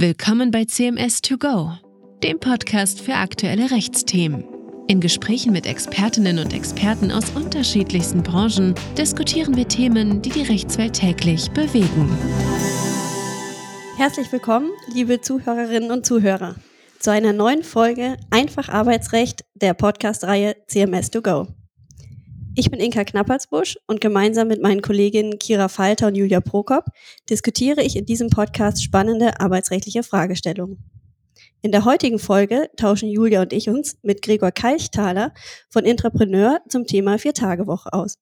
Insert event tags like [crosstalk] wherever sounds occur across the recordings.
Willkommen bei CMS 2 Go, dem Podcast für aktuelle Rechtsthemen. In Gesprächen mit Expertinnen und Experten aus unterschiedlichsten Branchen diskutieren wir Themen, die die Rechtswelt täglich bewegen. Herzlich willkommen, liebe Zuhörerinnen und Zuhörer, zu einer neuen Folge Einfach Arbeitsrecht der Podcast-Reihe CMS 2 Go. Ich bin Inka Knappertsbusch und gemeinsam mit meinen Kolleginnen Kira Falter und Julia Prokop diskutiere ich in diesem Podcast spannende arbeitsrechtliche Fragestellungen. In der heutigen Folge tauschen Julia und ich uns mit Gregor Kalchthaler von Intrapreneur zum Thema Vier-Tage-Woche aus.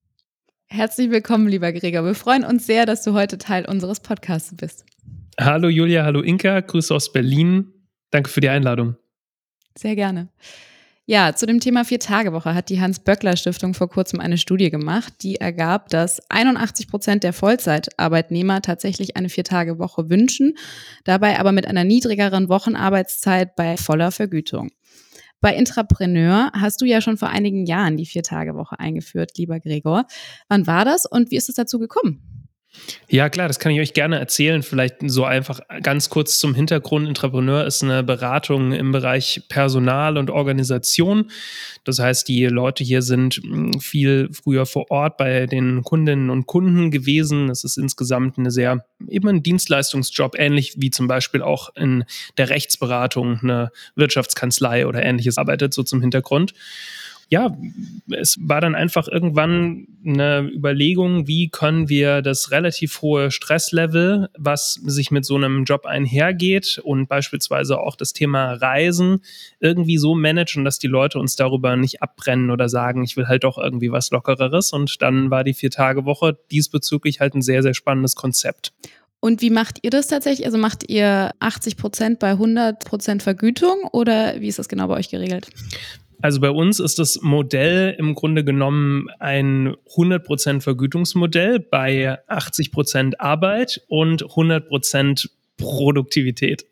Herzlich willkommen, lieber Gregor. Wir freuen uns sehr, dass du heute Teil unseres Podcasts bist. Hallo Julia, hallo Inka, Grüße aus Berlin. Danke für die Einladung. Sehr gerne. Ja, zu dem Thema Vier-Tage-Woche hat die Hans-Böckler-Stiftung vor kurzem eine Studie gemacht, die ergab, dass 81 Prozent der Vollzeitarbeitnehmer tatsächlich eine Vier-Tage-Woche wünschen, dabei aber mit einer niedrigeren Wochenarbeitszeit bei voller Vergütung. Bei Intrapreneur hast du ja schon vor einigen Jahren die Vier-Tage-Woche eingeführt, lieber Gregor. Wann war das und wie ist es dazu gekommen? Ja, klar, das kann ich euch gerne erzählen. Vielleicht so einfach ganz kurz zum Hintergrund. Entrepreneur ist eine Beratung im Bereich Personal und Organisation. Das heißt, die Leute hier sind hm, viel früher vor Ort bei den Kundinnen und Kunden gewesen. Das ist insgesamt eine sehr, eben ein Dienstleistungsjob, ähnlich wie zum Beispiel auch in der Rechtsberatung eine Wirtschaftskanzlei oder ähnliches arbeitet, so zum Hintergrund ja, es war dann einfach irgendwann eine Überlegung, wie können wir das relativ hohe Stresslevel, was sich mit so einem Job einhergeht und beispielsweise auch das Thema Reisen irgendwie so managen, dass die Leute uns darüber nicht abbrennen oder sagen, ich will halt doch irgendwie was Lockereres. Und dann war die Vier-Tage-Woche diesbezüglich halt ein sehr, sehr spannendes Konzept. Und wie macht ihr das tatsächlich? Also macht ihr 80 Prozent bei 100 Prozent Vergütung oder wie ist das genau bei euch geregelt? Also bei uns ist das Modell im Grunde genommen ein 100% Vergütungsmodell bei 80% Arbeit und 100% Produktivität.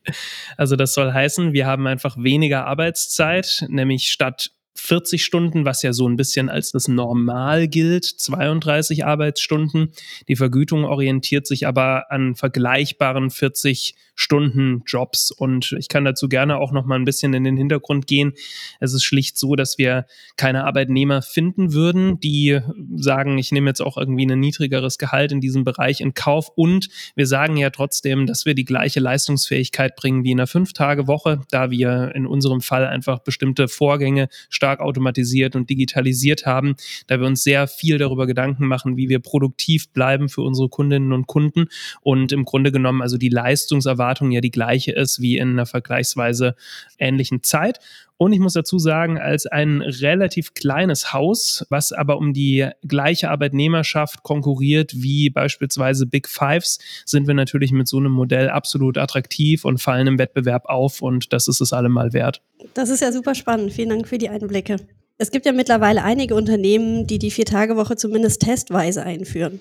Also das soll heißen, wir haben einfach weniger Arbeitszeit, nämlich statt 40 Stunden, was ja so ein bisschen als das Normal gilt, 32 Arbeitsstunden. Die Vergütung orientiert sich aber an vergleichbaren 40 Stunden Jobs. Und ich kann dazu gerne auch noch mal ein bisschen in den Hintergrund gehen. Es ist schlicht so, dass wir keine Arbeitnehmer finden würden, die sagen, ich nehme jetzt auch irgendwie ein niedrigeres Gehalt in diesem Bereich in Kauf. Und wir sagen ja trotzdem, dass wir die gleiche Leistungsfähigkeit bringen wie in einer Fünf-Tage-Woche, da wir in unserem Fall einfach bestimmte Vorgänge stark automatisiert und digitalisiert haben, da wir uns sehr viel darüber Gedanken machen, wie wir produktiv bleiben für unsere Kundinnen und Kunden und im Grunde genommen also die Leistungserwartung Erwartung ja die gleiche ist wie in einer vergleichsweise ähnlichen Zeit. Und ich muss dazu sagen, als ein relativ kleines Haus, was aber um die gleiche Arbeitnehmerschaft konkurriert wie beispielsweise Big Fives, sind wir natürlich mit so einem Modell absolut attraktiv und fallen im Wettbewerb auf und das ist es allemal wert. Das ist ja super spannend. Vielen Dank für die Einblicke. Es gibt ja mittlerweile einige Unternehmen, die die Vier-Tage-Woche zumindest testweise einführen.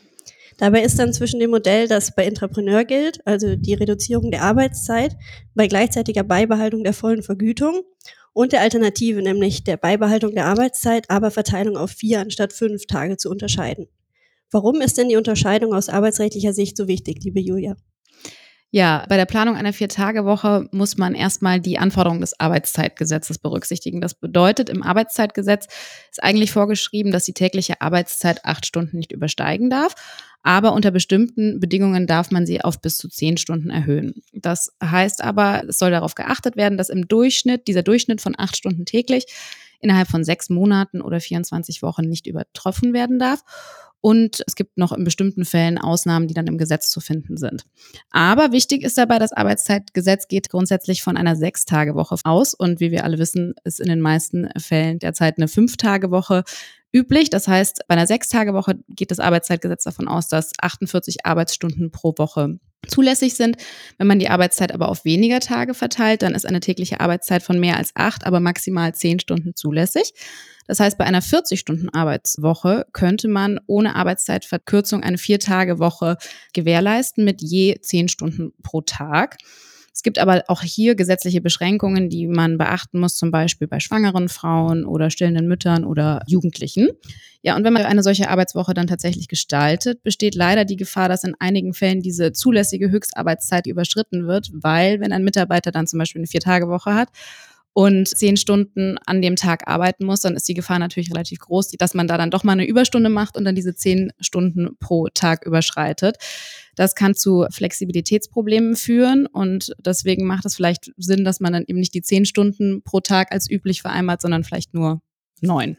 Dabei ist dann zwischen dem Modell, das bei Intrapreneur gilt, also die Reduzierung der Arbeitszeit bei gleichzeitiger Beibehaltung der vollen Vergütung und der Alternative, nämlich der Beibehaltung der Arbeitszeit, aber Verteilung auf vier anstatt fünf Tage zu unterscheiden. Warum ist denn die Unterscheidung aus arbeitsrechtlicher Sicht so wichtig, liebe Julia? Ja, bei der Planung einer Vier-Tage-Woche muss man erstmal die Anforderungen des Arbeitszeitgesetzes berücksichtigen. Das bedeutet, im Arbeitszeitgesetz ist eigentlich vorgeschrieben, dass die tägliche Arbeitszeit acht Stunden nicht übersteigen darf. Aber unter bestimmten Bedingungen darf man sie auf bis zu zehn Stunden erhöhen. Das heißt aber, es soll darauf geachtet werden, dass im Durchschnitt, dieser Durchschnitt von acht Stunden täglich innerhalb von sechs Monaten oder 24 Wochen nicht übertroffen werden darf. Und es gibt noch in bestimmten Fällen Ausnahmen, die dann im Gesetz zu finden sind. Aber wichtig ist dabei, das Arbeitszeitgesetz geht grundsätzlich von einer Sechstagewoche aus. Und wie wir alle wissen, ist in den meisten Fällen derzeit eine Fünftagewoche üblich. Das heißt, bei einer Sechstagewoche geht das Arbeitszeitgesetz davon aus, dass 48 Arbeitsstunden pro Woche zulässig sind. Wenn man die Arbeitszeit aber auf weniger Tage verteilt, dann ist eine tägliche Arbeitszeit von mehr als acht, aber maximal zehn Stunden zulässig. Das heißt, bei einer 40-Stunden-Arbeitswoche könnte man ohne Arbeitszeitverkürzung eine Vier-Tage-Woche gewährleisten mit je zehn Stunden pro Tag. Gibt aber auch hier gesetzliche Beschränkungen, die man beachten muss, zum Beispiel bei schwangeren Frauen oder stillenden Müttern oder Jugendlichen. Ja, und wenn man eine solche Arbeitswoche dann tatsächlich gestaltet, besteht leider die Gefahr, dass in einigen Fällen diese zulässige Höchstarbeitszeit überschritten wird, weil wenn ein Mitarbeiter dann zum Beispiel eine Vier-Tage-Woche hat und zehn Stunden an dem Tag arbeiten muss, dann ist die Gefahr natürlich relativ groß, dass man da dann doch mal eine Überstunde macht und dann diese zehn Stunden pro Tag überschreitet. Das kann zu Flexibilitätsproblemen führen und deswegen macht es vielleicht Sinn, dass man dann eben nicht die zehn Stunden pro Tag als üblich vereinbart, sondern vielleicht nur neun.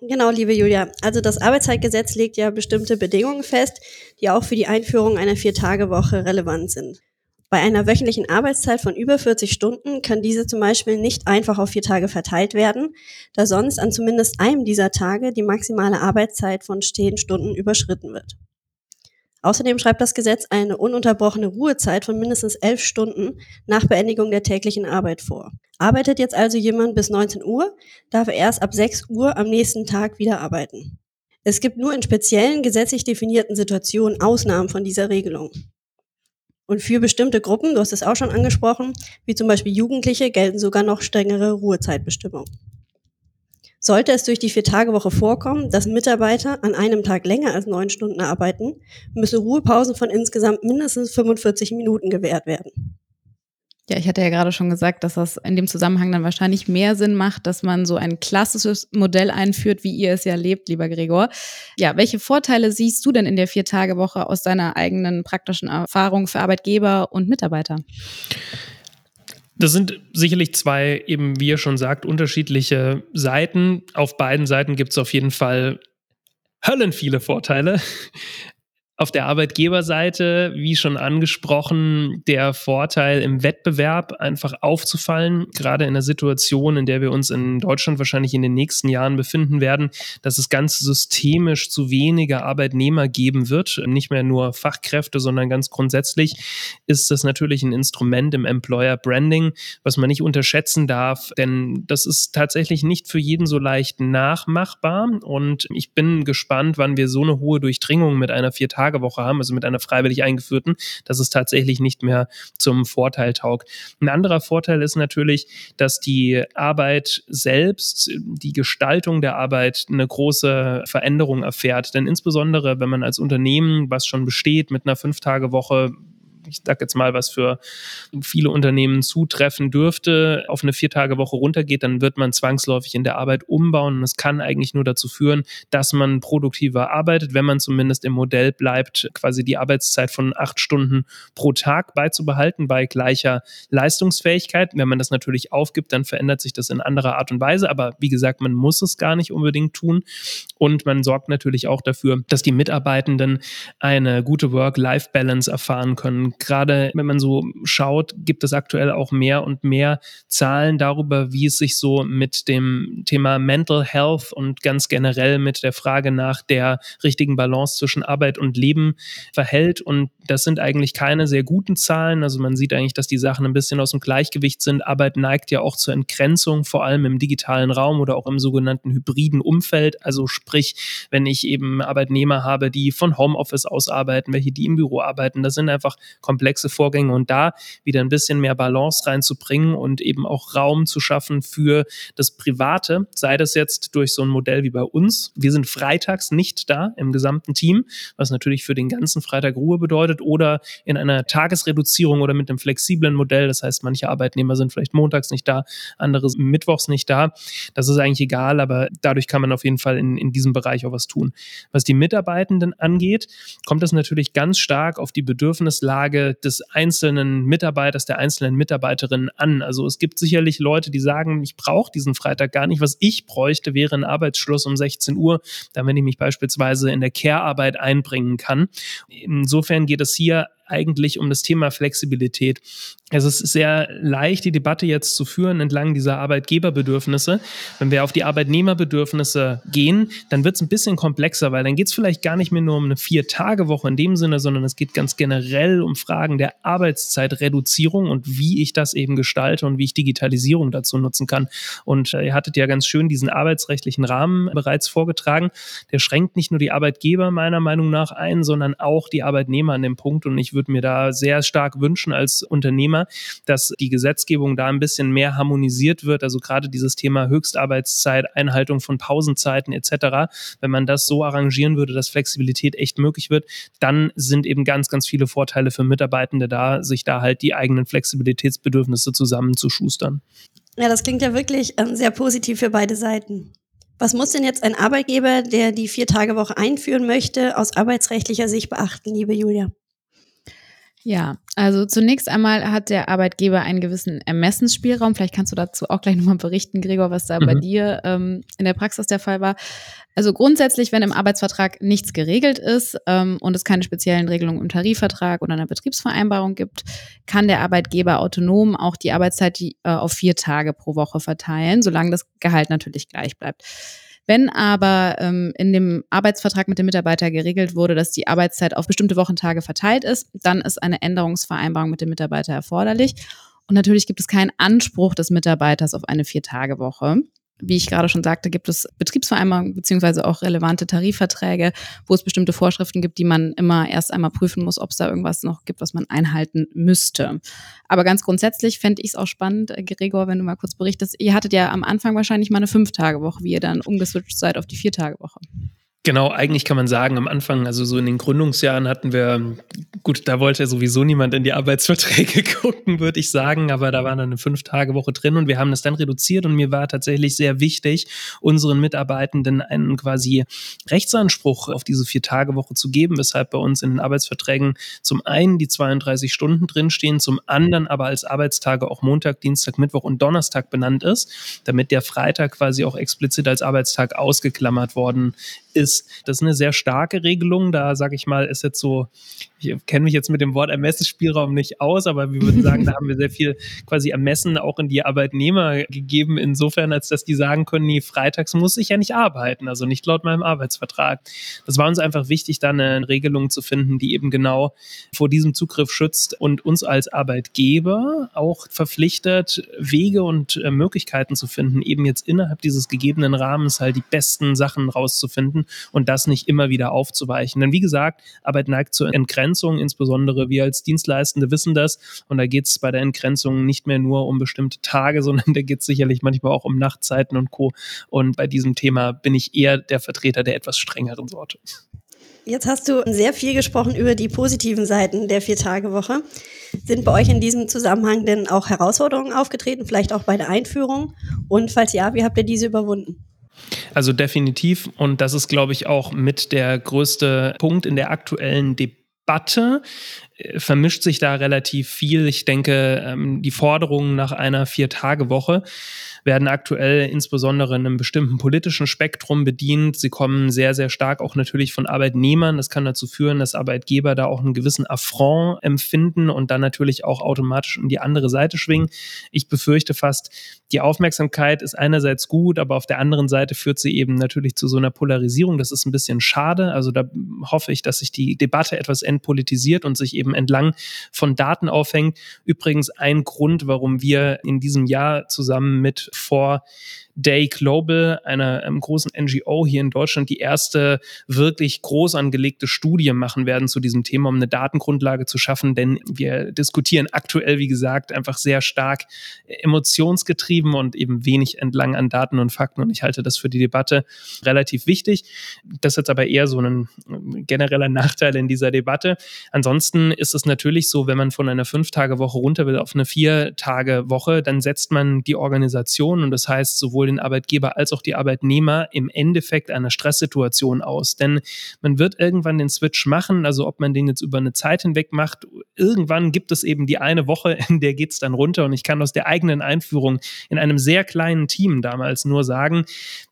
Genau, liebe Julia. Also das Arbeitszeitgesetz legt ja bestimmte Bedingungen fest, die auch für die Einführung einer Vier-Tage-Woche relevant sind. Bei einer wöchentlichen Arbeitszeit von über 40 Stunden kann diese zum Beispiel nicht einfach auf vier Tage verteilt werden, da sonst an zumindest einem dieser Tage die maximale Arbeitszeit von 10 Stunden überschritten wird. Außerdem schreibt das Gesetz eine ununterbrochene Ruhezeit von mindestens elf Stunden nach Beendigung der täglichen Arbeit vor. Arbeitet jetzt also jemand bis 19 Uhr, darf er erst ab 6 Uhr am nächsten Tag wieder arbeiten. Es gibt nur in speziellen gesetzlich definierten Situationen Ausnahmen von dieser Regelung. Und für bestimmte Gruppen, du hast es auch schon angesprochen, wie zum Beispiel Jugendliche, gelten sogar noch strengere Ruhezeitbestimmungen. Sollte es durch die Vier-Tage-Woche vorkommen, dass Mitarbeiter an einem Tag länger als neun Stunden arbeiten, müssen Ruhepausen von insgesamt mindestens 45 Minuten gewährt werden. Ja, ich hatte ja gerade schon gesagt, dass das in dem Zusammenhang dann wahrscheinlich mehr Sinn macht, dass man so ein klassisches Modell einführt, wie ihr es ja lebt, lieber Gregor. Ja, welche Vorteile siehst du denn in der Vier-Tage-Woche aus deiner eigenen praktischen Erfahrung für Arbeitgeber und Mitarbeiter? Das sind sicherlich zwei, eben wie ihr schon sagt, unterschiedliche Seiten. Auf beiden Seiten gibt es auf jeden Fall Höllen viele Vorteile. Auf der Arbeitgeberseite, wie schon angesprochen, der Vorteil im Wettbewerb einfach aufzufallen, gerade in der Situation, in der wir uns in Deutschland wahrscheinlich in den nächsten Jahren befinden werden, dass es ganz systemisch zu weniger Arbeitnehmer geben wird, nicht mehr nur Fachkräfte, sondern ganz grundsätzlich ist das natürlich ein Instrument im Employer Branding, was man nicht unterschätzen darf, denn das ist tatsächlich nicht für jeden so leicht nachmachbar. Und ich bin gespannt, wann wir so eine hohe Durchdringung mit einer vier Tage Tagewoche haben, also mit einer freiwillig eingeführten, dass es tatsächlich nicht mehr zum Vorteil taugt. Ein anderer Vorteil ist natürlich, dass die Arbeit selbst, die Gestaltung der Arbeit eine große Veränderung erfährt. Denn insbesondere, wenn man als Unternehmen, was schon besteht, mit einer Fünf-Tage-Woche ich sage jetzt mal, was für viele Unternehmen zutreffen dürfte, auf eine Viertagewoche runtergeht, dann wird man zwangsläufig in der Arbeit umbauen. Und es kann eigentlich nur dazu führen, dass man produktiver arbeitet, wenn man zumindest im Modell bleibt, quasi die Arbeitszeit von acht Stunden pro Tag beizubehalten bei gleicher Leistungsfähigkeit. Wenn man das natürlich aufgibt, dann verändert sich das in anderer Art und Weise. Aber wie gesagt, man muss es gar nicht unbedingt tun. Und man sorgt natürlich auch dafür, dass die Mitarbeitenden eine gute Work-Life-Balance erfahren können, gerade wenn man so schaut, gibt es aktuell auch mehr und mehr Zahlen darüber, wie es sich so mit dem Thema Mental Health und ganz generell mit der Frage nach der richtigen Balance zwischen Arbeit und Leben verhält. Und das sind eigentlich keine sehr guten Zahlen. Also man sieht eigentlich, dass die Sachen ein bisschen aus dem Gleichgewicht sind. Arbeit neigt ja auch zur Entgrenzung, vor allem im digitalen Raum oder auch im sogenannten hybriden Umfeld. Also sprich, wenn ich eben Arbeitnehmer habe, die von Homeoffice aus arbeiten, welche die im Büro arbeiten, das sind einfach komplexe Vorgänge und da wieder ein bisschen mehr Balance reinzubringen und eben auch Raum zu schaffen für das Private, sei das jetzt durch so ein Modell wie bei uns. Wir sind freitags nicht da im gesamten Team, was natürlich für den ganzen Freitag Ruhe bedeutet oder in einer Tagesreduzierung oder mit einem flexiblen Modell. Das heißt, manche Arbeitnehmer sind vielleicht montags nicht da, andere mittwochs nicht da. Das ist eigentlich egal, aber dadurch kann man auf jeden Fall in, in diesem Bereich auch was tun. Was die Mitarbeitenden angeht, kommt es natürlich ganz stark auf die Bedürfnislage des einzelnen Mitarbeiters, der einzelnen Mitarbeiterin an. Also es gibt sicherlich Leute, die sagen, ich brauche diesen Freitag gar nicht. Was ich bräuchte, wäre ein Arbeitsschluss um 16 Uhr, damit ich mich beispielsweise in der Care-Arbeit einbringen kann. Insofern geht es hier eigentlich um das Thema Flexibilität. Es ist sehr leicht, die Debatte jetzt zu führen entlang dieser Arbeitgeberbedürfnisse. Wenn wir auf die Arbeitnehmerbedürfnisse gehen, dann wird es ein bisschen komplexer, weil dann geht es vielleicht gar nicht mehr nur um eine Vier-Tage-Woche in dem Sinne, sondern es geht ganz generell um Fragen der Arbeitszeitreduzierung und wie ich das eben gestalte und wie ich Digitalisierung dazu nutzen kann. Und äh, ihr hattet ja ganz schön diesen arbeitsrechtlichen Rahmen bereits vorgetragen. Der schränkt nicht nur die Arbeitgeber meiner Meinung nach ein, sondern auch die Arbeitnehmer an dem Punkt. Und ich würde mir da sehr stark wünschen als Unternehmer, Thema, dass die Gesetzgebung da ein bisschen mehr harmonisiert wird. Also gerade dieses Thema Höchstarbeitszeit, Einhaltung von Pausenzeiten etc. Wenn man das so arrangieren würde, dass Flexibilität echt möglich wird, dann sind eben ganz, ganz viele Vorteile für Mitarbeitende da, sich da halt die eigenen Flexibilitätsbedürfnisse zusammenzuschustern. Ja, das klingt ja wirklich ähm, sehr positiv für beide Seiten. Was muss denn jetzt ein Arbeitgeber, der die Vier-Tage-Woche einführen möchte, aus arbeitsrechtlicher Sicht beachten, liebe Julia? Ja, also zunächst einmal hat der Arbeitgeber einen gewissen Ermessensspielraum. Vielleicht kannst du dazu auch gleich nochmal berichten, Gregor, was da mhm. bei dir ähm, in der Praxis der Fall war. Also grundsätzlich, wenn im Arbeitsvertrag nichts geregelt ist ähm, und es keine speziellen Regelungen im Tarifvertrag oder einer Betriebsvereinbarung gibt, kann der Arbeitgeber autonom auch die Arbeitszeit die, äh, auf vier Tage pro Woche verteilen, solange das Gehalt natürlich gleich bleibt. Wenn aber ähm, in dem Arbeitsvertrag mit dem Mitarbeiter geregelt wurde, dass die Arbeitszeit auf bestimmte Wochentage verteilt ist, dann ist eine Änderungsvereinbarung mit dem Mitarbeiter erforderlich. Und natürlich gibt es keinen Anspruch des Mitarbeiters auf eine Vier-Tage-Woche wie ich gerade schon sagte, gibt es Betriebsvereinbarungen beziehungsweise auch relevante Tarifverträge, wo es bestimmte Vorschriften gibt, die man immer erst einmal prüfen muss, ob es da irgendwas noch gibt, was man einhalten müsste. Aber ganz grundsätzlich fände ich es auch spannend, äh, Gregor, wenn du mal kurz berichtest. Ihr hattet ja am Anfang wahrscheinlich mal eine Fünf-Tage-Woche, wie ihr dann umgeswitcht seid auf die Vier-Tage-Woche. Genau, eigentlich kann man sagen, am Anfang, also so in den Gründungsjahren hatten wir, gut, da wollte sowieso niemand in die Arbeitsverträge [laughs] gucken, würde ich sagen, aber da war dann eine Fünf-Tage-Woche drin und wir haben das dann reduziert und mir war tatsächlich sehr wichtig, unseren Mitarbeitenden einen quasi Rechtsanspruch auf diese Vier-Tage-Woche zu geben, weshalb bei uns in den Arbeitsverträgen zum einen die 32 Stunden drinstehen, zum anderen aber als Arbeitstage auch Montag, Dienstag, Mittwoch und Donnerstag benannt ist, damit der Freitag quasi auch explizit als Arbeitstag ausgeklammert worden ist. Das ist eine sehr starke Regelung. Da sage ich mal, ist jetzt so, ich kenne mich jetzt mit dem Wort Ermessensspielraum nicht aus, aber wir würden sagen, [laughs] da haben wir sehr viel quasi Ermessen auch in die Arbeitnehmer gegeben, insofern, als dass die sagen können, nee, freitags muss ich ja nicht arbeiten, also nicht laut meinem Arbeitsvertrag. Das war uns einfach wichtig, da eine Regelung zu finden, die eben genau vor diesem Zugriff schützt und uns als Arbeitgeber auch verpflichtet, Wege und äh, Möglichkeiten zu finden, eben jetzt innerhalb dieses gegebenen Rahmens halt die besten Sachen rauszufinden und das nicht immer wieder aufzuweichen. Denn wie gesagt, Arbeit neigt zur Entgrenzung Entgrenzung, insbesondere wir als Dienstleistende wissen das. Und da geht es bei der Entgrenzung nicht mehr nur um bestimmte Tage, [laughs] sondern da geht es sicherlich manchmal auch um Nachtzeiten und Co. Und bei diesem Thema bin ich eher der Vertreter der etwas strengeren Sorte. Jetzt hast du sehr viel gesprochen über die positiven Seiten der Vier-Tage-Woche. Sind bei euch in diesem Zusammenhang denn auch Herausforderungen aufgetreten, vielleicht auch bei der Einführung? Und falls ja, wie habt ihr diese überwunden? Also definitiv. Und das ist, glaube ich, auch mit der größte Punkt in der aktuellen Debatte Debatte äh, vermischt sich da relativ viel. Ich denke, ähm, die Forderungen nach einer Vier-Tage-Woche werden aktuell insbesondere in einem bestimmten politischen Spektrum bedient. Sie kommen sehr, sehr stark auch natürlich von Arbeitnehmern. Das kann dazu führen, dass Arbeitgeber da auch einen gewissen Affront empfinden und dann natürlich auch automatisch in die andere Seite schwingen. Ich befürchte fast, die Aufmerksamkeit ist einerseits gut, aber auf der anderen Seite führt sie eben natürlich zu so einer Polarisierung. Das ist ein bisschen schade. Also da hoffe ich, dass sich die Debatte etwas entpolitisiert und sich eben entlang von Daten aufhängt. Übrigens ein Grund, warum wir in diesem Jahr zusammen mit for Day Global, einer ähm, großen NGO hier in Deutschland, die erste wirklich groß angelegte Studie machen werden zu diesem Thema, um eine Datengrundlage zu schaffen. Denn wir diskutieren aktuell, wie gesagt, einfach sehr stark emotionsgetrieben und eben wenig entlang an Daten und Fakten. Und ich halte das für die Debatte relativ wichtig. Das ist jetzt aber eher so ein ähm, genereller Nachteil in dieser Debatte. Ansonsten ist es natürlich so, wenn man von einer Fünf-Tage-Woche runter will auf eine Vier-Tage-Woche, dann setzt man die Organisation und das heißt sowohl den Arbeitgeber als auch die Arbeitnehmer im Endeffekt einer Stresssituation aus. Denn man wird irgendwann den Switch machen, also ob man den jetzt über eine Zeit hinweg macht, irgendwann gibt es eben die eine Woche, [laughs] in der geht es dann runter. Und ich kann aus der eigenen Einführung in einem sehr kleinen Team damals nur sagen,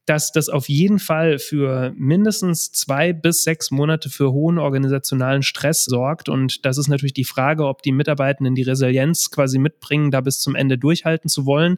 dass das auf jeden Fall für mindestens zwei bis sechs Monate für hohen organisationalen Stress sorgt. Und das ist natürlich die Frage, ob die Mitarbeitenden die Resilienz quasi mitbringen, da bis zum Ende durchhalten zu wollen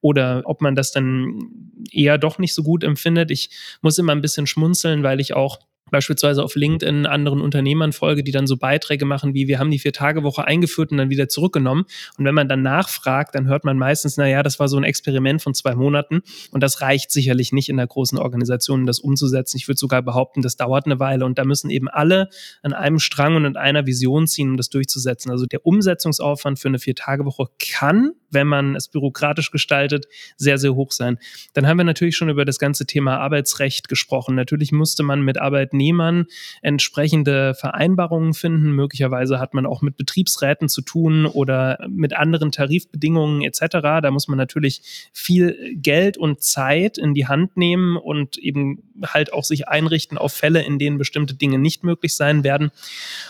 oder ob man das dann eher doch nicht so gut empfindet. Ich muss immer ein bisschen schmunzeln, weil ich auch beispielsweise auf LinkedIn anderen Unternehmern folge, die dann so Beiträge machen wie, wir haben die Vier-Tage-Woche eingeführt und dann wieder zurückgenommen. Und wenn man dann nachfragt, dann hört man meistens, na ja, das war so ein Experiment von zwei Monaten und das reicht sicherlich nicht in der großen Organisation, das umzusetzen. Ich würde sogar behaupten, das dauert eine Weile und da müssen eben alle an einem Strang und an einer Vision ziehen, um das durchzusetzen. Also der Umsetzungsaufwand für eine Vier-Tage-Woche kann, wenn man es bürokratisch gestaltet, sehr, sehr hoch sein. Dann haben wir natürlich schon über das ganze Thema Arbeitsrecht gesprochen. Natürlich musste man mit Arbeitnehmern entsprechende Vereinbarungen finden. Möglicherweise hat man auch mit Betriebsräten zu tun oder mit anderen Tarifbedingungen etc. Da muss man natürlich viel Geld und Zeit in die Hand nehmen und eben halt auch sich einrichten auf Fälle, in denen bestimmte Dinge nicht möglich sein werden.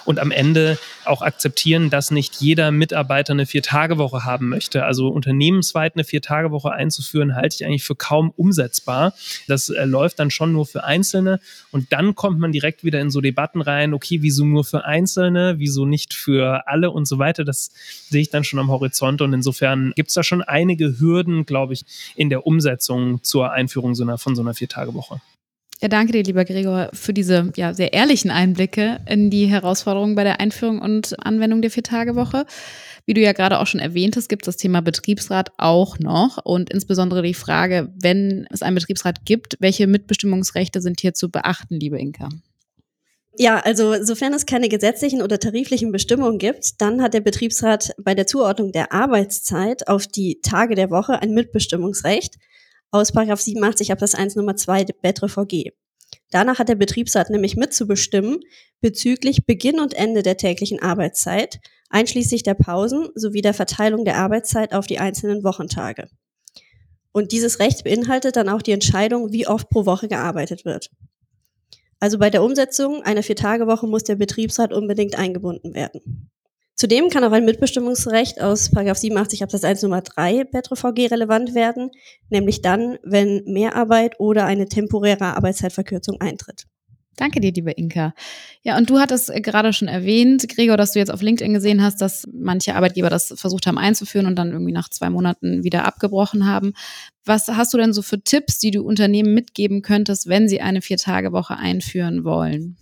Und am Ende auch akzeptieren, dass nicht jeder Mitarbeiter eine Vier-Tage-Woche haben möchte. Also unternehmensweit eine Vier-Tage-Woche einzuführen, halte ich eigentlich für kaum umsetzbar. Das äh, läuft dann schon nur für Einzelne. Und dann kommt man direkt wieder in so Debatten rein, okay, wieso nur für Einzelne, wieso nicht für alle und so weiter. Das sehe ich dann schon am Horizont. Und insofern gibt es da schon einige Hürden, glaube ich, in der Umsetzung zur Einführung so einer, von so einer Vier-Tage-Woche. Ja, danke dir, lieber Gregor, für diese ja, sehr ehrlichen Einblicke in die Herausforderungen bei der Einführung und Anwendung der Vier-Tage-Woche. Wie du ja gerade auch schon erwähnt hast, gibt es das Thema Betriebsrat auch noch und insbesondere die Frage, wenn es einen Betriebsrat gibt, welche Mitbestimmungsrechte sind hier zu beachten, liebe Inka? Ja, also sofern es keine gesetzlichen oder tariflichen Bestimmungen gibt, dann hat der Betriebsrat bei der Zuordnung der Arbeitszeit auf die Tage der Woche ein Mitbestimmungsrecht aus 87 Absatz 1 Nummer 2 BetreVG. Danach hat der Betriebsrat nämlich mitzubestimmen bezüglich Beginn und Ende der täglichen Arbeitszeit, einschließlich der Pausen sowie der Verteilung der Arbeitszeit auf die einzelnen Wochentage. Und dieses Recht beinhaltet dann auch die Entscheidung, wie oft pro Woche gearbeitet wird. Also bei der Umsetzung einer Vier-Tage-Woche muss der Betriebsrat unbedingt eingebunden werden. Zudem kann auch ein Mitbestimmungsrecht aus 87 Absatz 1 Nummer 3 BetreVG relevant werden, nämlich dann, wenn Mehrarbeit oder eine temporäre Arbeitszeitverkürzung eintritt. Danke dir, liebe Inka. Ja, und du hattest gerade schon erwähnt, Gregor, dass du jetzt auf LinkedIn gesehen hast, dass manche Arbeitgeber das versucht haben einzuführen und dann irgendwie nach zwei Monaten wieder abgebrochen haben. Was hast du denn so für Tipps, die du Unternehmen mitgeben könntest, wenn sie eine Vier-Tage-Woche einführen wollen?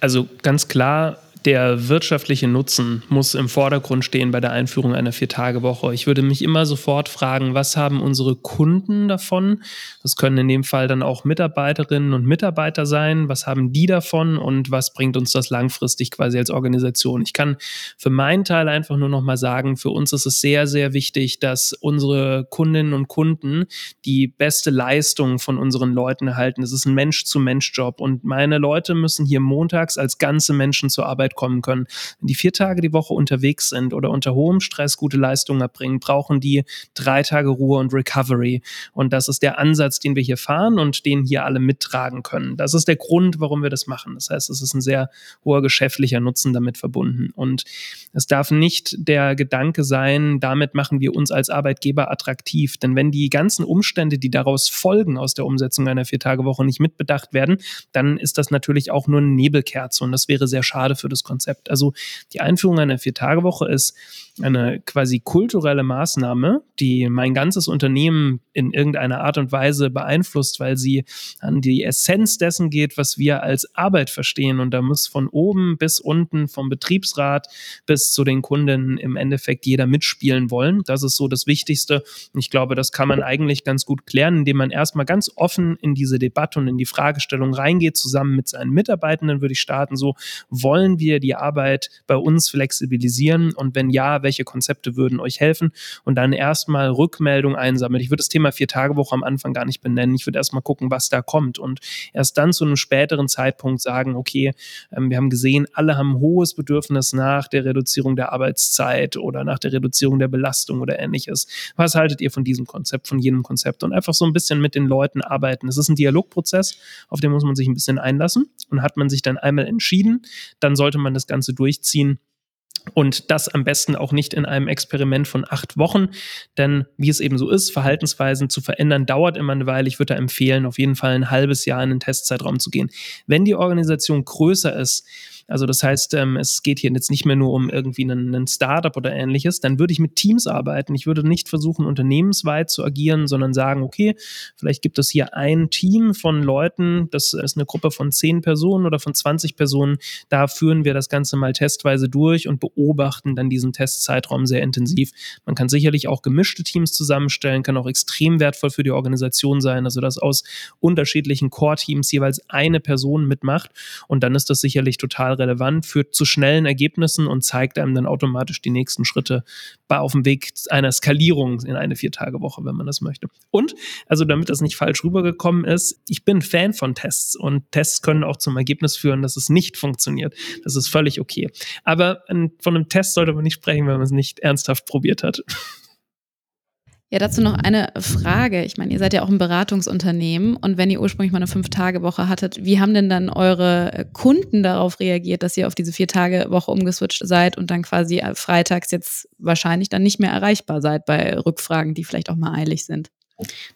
Also ganz klar der wirtschaftliche Nutzen muss im Vordergrund stehen bei der Einführung einer Vier-Tage-Woche. Ich würde mich immer sofort fragen, was haben unsere Kunden davon? Das können in dem Fall dann auch Mitarbeiterinnen und Mitarbeiter sein. Was haben die davon und was bringt uns das langfristig quasi als Organisation? Ich kann für meinen Teil einfach nur noch mal sagen, für uns ist es sehr, sehr wichtig, dass unsere Kundinnen und Kunden die beste Leistung von unseren Leuten erhalten. Es ist ein Mensch-zu-Mensch-Job und meine Leute müssen hier montags als ganze Menschen zur Arbeit Arbeit kommen können. Wenn die vier Tage die Woche unterwegs sind oder unter hohem Stress gute Leistungen erbringen, brauchen die drei Tage Ruhe und Recovery. Und das ist der Ansatz, den wir hier fahren und den hier alle mittragen können. Das ist der Grund, warum wir das machen. Das heißt, es ist ein sehr hoher geschäftlicher Nutzen damit verbunden. Und es darf nicht der Gedanke sein, damit machen wir uns als Arbeitgeber attraktiv. Denn wenn die ganzen Umstände, die daraus folgen aus der Umsetzung einer Vier-Tage-Woche nicht mitbedacht werden, dann ist das natürlich auch nur eine Nebelkerze und das wäre sehr schade für das Konzept. Also die Einführung einer Vier-Tage-Woche ist eine quasi kulturelle Maßnahme, die mein ganzes Unternehmen in irgendeiner Art und Weise beeinflusst, weil sie an die Essenz dessen geht, was wir als Arbeit verstehen. Und da muss von oben bis unten, vom Betriebsrat bis zu den Kunden im Endeffekt jeder mitspielen wollen. Das ist so das Wichtigste. Ich glaube, das kann man eigentlich ganz gut klären, indem man erstmal ganz offen in diese Debatte und in die Fragestellung reingeht, zusammen mit seinen Mitarbeitenden würde ich starten. So, wollen wir die Arbeit bei uns flexibilisieren? Und wenn ja, welche Konzepte würden euch helfen? Und dann erstmal Rückmeldung einsammeln. Ich würde das Thema Vier-Tage-Woche am Anfang gar nicht benennen. Ich würde erstmal gucken, was da kommt und erst dann zu einem späteren Zeitpunkt sagen, okay, ähm, wir haben gesehen, alle haben hohes Bedürfnis nach der Reduzierung der Arbeitszeit oder nach der Reduzierung der Belastung oder ähnliches. Was haltet ihr von diesem Konzept, von jenem Konzept? Und einfach so ein bisschen mit den Leuten arbeiten. Es ist ein Dialogprozess, auf den muss man sich ein bisschen einlassen. Und hat man sich dann einmal entschieden, dann sollte man das Ganze durchziehen. Und das am besten auch nicht in einem Experiment von acht Wochen, denn wie es eben so ist, Verhaltensweisen zu verändern, dauert immer eine Weile. Ich würde da empfehlen, auf jeden Fall ein halbes Jahr in den Testzeitraum zu gehen. Wenn die Organisation größer ist, Also das heißt, ähm, es geht hier jetzt nicht mehr nur um irgendwie einen, einen Startup oder ähnliches. Dann würde ich mit Teams arbeiten. Ich würde nicht versuchen, unternehmensweit zu agieren, sondern sagen, okay, vielleicht gibt es hier ein Team von Leuten, das ist eine Gruppe von zehn Personen oder von 20 Personen. Da führen wir das Ganze mal testweise durch und beobachten dann diesen Testzeitraum sehr intensiv. Man kann sicherlich auch gemischte Teams zusammenstellen, kann auch extrem wertvoll für die Organisation sein, also dass aus unterschiedlichen Core-Teams jeweils eine Person mitmacht und dann ist das sicherlich total relevant, führt zu schnellen Ergebnissen und zeigt einem dann automatisch die nächsten Schritte auf dem Weg einer Skalierung in eine Vier-Tage-Woche, wenn man das möchte. Und, also damit das nicht falsch rübergekommen ist, ich bin Fan von Tests und Tests können auch zum Ergebnis führen, dass es nicht funktioniert. Das ist völlig okay. Aber von einem Test sollte man nicht sprechen, wenn man es nicht ernsthaft probiert hat. Ja, dazu noch eine Frage. Ich meine, ihr seid ja auch ein Beratungsunternehmen und wenn ihr ursprünglich mal eine Fünf-Tage-Woche hattet, wie haben denn dann eure Kunden darauf reagiert, dass ihr auf diese Vier-Tage-Woche umgeswitcht seid und dann quasi freitags jetzt wahrscheinlich dann nicht mehr erreichbar seid bei Rückfragen, die vielleicht auch mal eilig sind?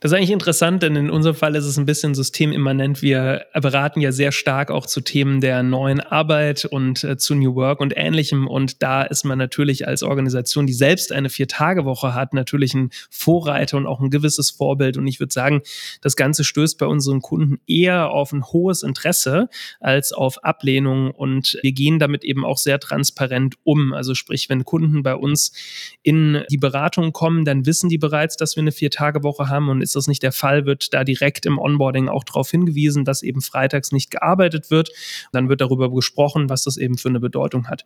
Das ist eigentlich interessant, denn in unserem Fall ist es ein bisschen systemimmanent. Wir beraten ja sehr stark auch zu Themen der neuen Arbeit und äh, zu New Work und ähnlichem. Und da ist man natürlich als Organisation, die selbst eine Vier-Tage-Woche hat, natürlich ein Vorreiter und auch ein gewisses Vorbild. Und ich würde sagen, das Ganze stößt bei unseren Kunden eher auf ein hohes Interesse als auf Ablehnung. Und wir gehen damit eben auch sehr transparent um. Also sprich, wenn Kunden bei uns in die Beratung kommen, dann wissen die bereits, dass wir eine Vier-Tage-Woche haben haben und ist das nicht der Fall, wird da direkt im Onboarding auch darauf hingewiesen, dass eben freitags nicht gearbeitet wird. Dann wird darüber gesprochen, was das eben für eine Bedeutung hat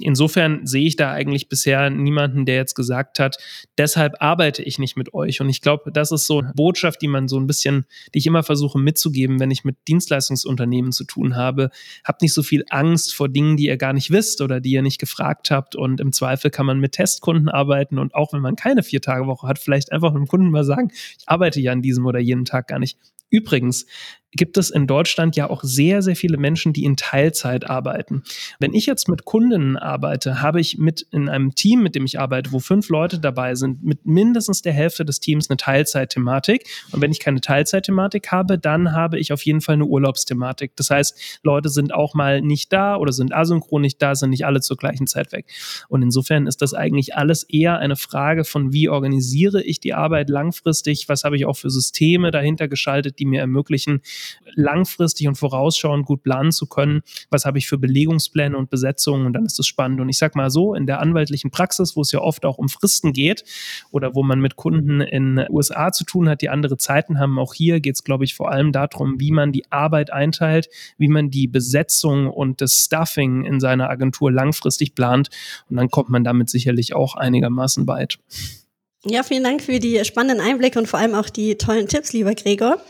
insofern sehe ich da eigentlich bisher niemanden, der jetzt gesagt hat, deshalb arbeite ich nicht mit euch. Und ich glaube, das ist so eine Botschaft, die man so ein bisschen, die ich immer versuche mitzugeben, wenn ich mit Dienstleistungsunternehmen zu tun habe. Habt nicht so viel Angst vor Dingen, die ihr gar nicht wisst oder die ihr nicht gefragt habt. Und im Zweifel kann man mit Testkunden arbeiten und auch wenn man keine Vier-Tage-Woche hat, vielleicht einfach einem Kunden mal sagen, ich arbeite ja an diesem oder jenem Tag gar nicht. Übrigens, gibt es in Deutschland ja auch sehr, sehr viele Menschen, die in Teilzeit arbeiten. Wenn ich jetzt mit Kundinnen arbeite, habe ich mit in einem Team, mit dem ich arbeite, wo fünf Leute dabei sind, mit mindestens der Hälfte des Teams eine Teilzeitthematik. Und wenn ich keine Teilzeitthematik habe, dann habe ich auf jeden Fall eine Urlaubsthematik. Das heißt, Leute sind auch mal nicht da oder sind asynchron nicht da, sind nicht alle zur gleichen Zeit weg. Und insofern ist das eigentlich alles eher eine Frage von, wie organisiere ich die Arbeit langfristig, was habe ich auch für Systeme dahinter geschaltet, die mir ermöglichen, langfristig und vorausschauend gut planen zu können, was habe ich für Belegungspläne und Besetzungen und dann ist das spannend. Und ich sage mal so, in der anwaltlichen Praxis, wo es ja oft auch um Fristen geht oder wo man mit Kunden in USA zu tun hat, die andere Zeiten haben, auch hier geht es, glaube ich, vor allem darum, wie man die Arbeit einteilt, wie man die Besetzung und das Stuffing in seiner Agentur langfristig plant und dann kommt man damit sicherlich auch einigermaßen weit. Ja, vielen Dank für die spannenden Einblicke und vor allem auch die tollen Tipps, lieber Gregor.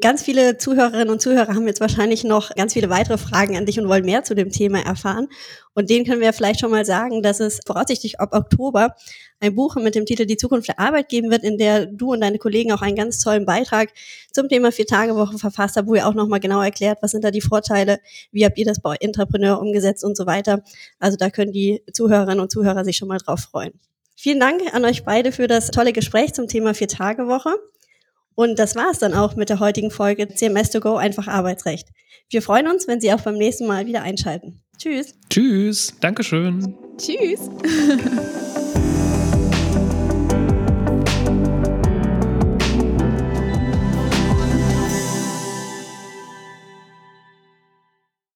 Ganz viele Zuhörerinnen und Zuhörer haben jetzt wahrscheinlich noch ganz viele weitere Fragen an dich und wollen mehr zu dem Thema erfahren. Und denen können wir vielleicht schon mal sagen, dass es voraussichtlich ab Oktober ein Buch mit dem Titel Die Zukunft der Arbeit geben wird, in der du und deine Kollegen auch einen ganz tollen Beitrag zum Thema Vier-Tage-Woche verfasst habt, wo ihr auch nochmal genau erklärt, was sind da die Vorteile, wie habt ihr das bei Entrepreneur umgesetzt und so weiter. Also da können die Zuhörerinnen und Zuhörer sich schon mal drauf freuen. Vielen Dank an euch beide für das tolle Gespräch zum Thema Vier-Tage-Woche. Und das war es dann auch mit der heutigen Folge CMS2Go einfach Arbeitsrecht. Wir freuen uns, wenn Sie auch beim nächsten Mal wieder einschalten. Tschüss. Tschüss. Dankeschön. Tschüss. [laughs]